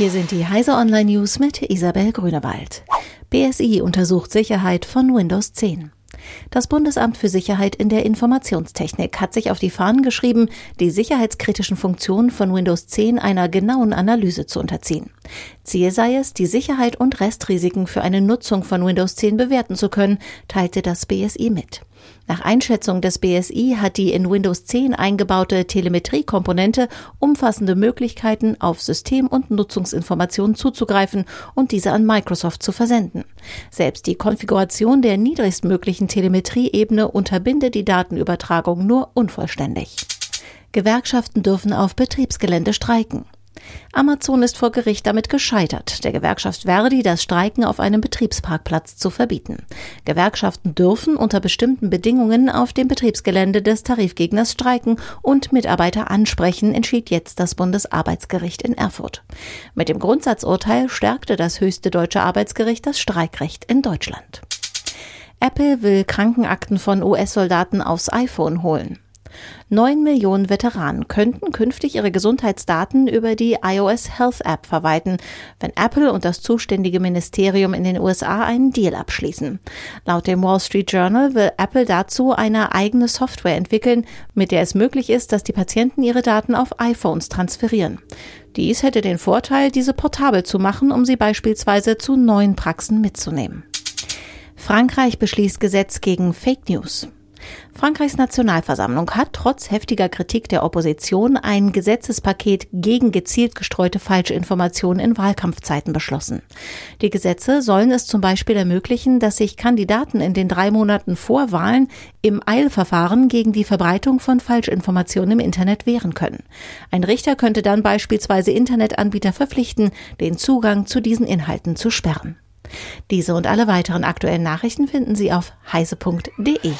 Hier sind die Heise Online News mit Isabel Grünewald. BSI untersucht Sicherheit von Windows 10. Das Bundesamt für Sicherheit in der Informationstechnik hat sich auf die Fahnen geschrieben, die sicherheitskritischen Funktionen von Windows 10 einer genauen Analyse zu unterziehen. Ziel sei es, die Sicherheit und Restrisiken für eine Nutzung von Windows 10 bewerten zu können, teilte das BSI mit. Nach Einschätzung des BSI hat die in Windows 10 eingebaute Telemetriekomponente umfassende Möglichkeiten, auf System- und Nutzungsinformationen zuzugreifen und diese an Microsoft zu versenden. Selbst die Konfiguration der niedrigstmöglichen Telemetrieebene unterbinde die Datenübertragung nur unvollständig. Gewerkschaften dürfen auf Betriebsgelände streiken. Amazon ist vor Gericht damit gescheitert, der Gewerkschaft Verdi das Streiken auf einem Betriebsparkplatz zu verbieten. Gewerkschaften dürfen unter bestimmten Bedingungen auf dem Betriebsgelände des Tarifgegners streiken und Mitarbeiter ansprechen, entschied jetzt das Bundesarbeitsgericht in Erfurt. Mit dem Grundsatzurteil stärkte das höchste deutsche Arbeitsgericht das Streikrecht in Deutschland. Apple will Krankenakten von US-Soldaten aufs iPhone holen. Neun Millionen Veteranen könnten künftig ihre Gesundheitsdaten über die iOS Health App verwalten, wenn Apple und das zuständige Ministerium in den USA einen Deal abschließen. Laut dem Wall Street Journal will Apple dazu eine eigene Software entwickeln, mit der es möglich ist, dass die Patienten ihre Daten auf iPhones transferieren. Dies hätte den Vorteil, diese portabel zu machen, um sie beispielsweise zu neuen Praxen mitzunehmen. Frankreich beschließt Gesetz gegen Fake News. Frankreichs Nationalversammlung hat trotz heftiger Kritik der Opposition ein Gesetzespaket gegen gezielt gestreute Falschinformationen in Wahlkampfzeiten beschlossen. Die Gesetze sollen es zum Beispiel ermöglichen, dass sich Kandidaten in den drei Monaten vor Wahlen im Eilverfahren gegen die Verbreitung von Falschinformationen im Internet wehren können. Ein Richter könnte dann beispielsweise Internetanbieter verpflichten, den Zugang zu diesen Inhalten zu sperren. Diese und alle weiteren aktuellen Nachrichten finden Sie auf heise.de.